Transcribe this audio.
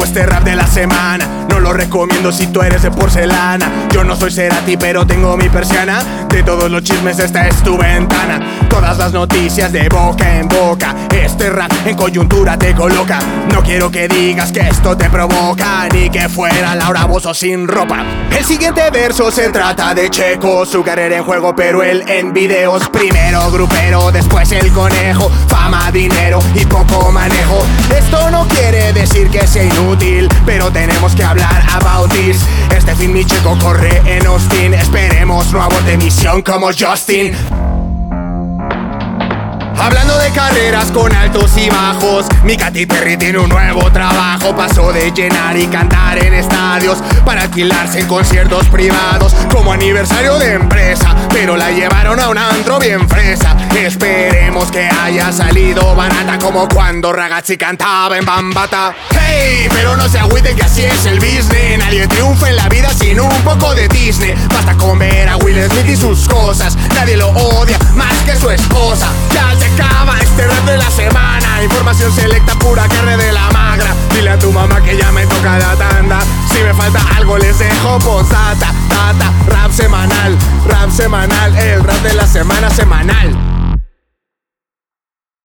este rap de la semana. No lo recomiendo si tú eres de porcelana. Yo no soy Cerati, pero tengo mi persiana. De todos los chismes, esta es tu ventana. Todas las noticias de boca en boca. Este rap en coyuntura te coloca. No quiero que digas que esto te provoca, ni que fuera Laura Bozo sin ropa. El siguiente verso se trata de Checo, su carrera en juego, pero él en videos. Primero grupero, después el conejo. Fama, dinero y poco manejo. Esto no quiere decir que sea inútil, pero tenemos que hablar about this. Este fin mi Checo corre en Austin. Esperemos no aborte misión como Justin. Hablando de carreras con altos y bajos, mi Katy Perry tiene un nuevo trabajo. Pasó de llenar y cantar en estadios para alquilarse en conciertos privados como aniversario de empresa. Pero la llevaron a un antro bien fresa. Esperemos que haya salido barata como cuando Ragazzi cantaba en Bambata. Hey, pero no se agüiten que así es el business. Nadie triunfa en la vida sin un poco de Disney. Basta con ver a Will Smith y sus cosas. Nadie lo odia más que su esposa. Ya de la semana. Información selecta pura carne de la magra. Dile a tu mamá que ya me toca la tanda. Si me falta algo les dejo posata. Tata, rap semanal, rap semanal, el rap de la semana semanal.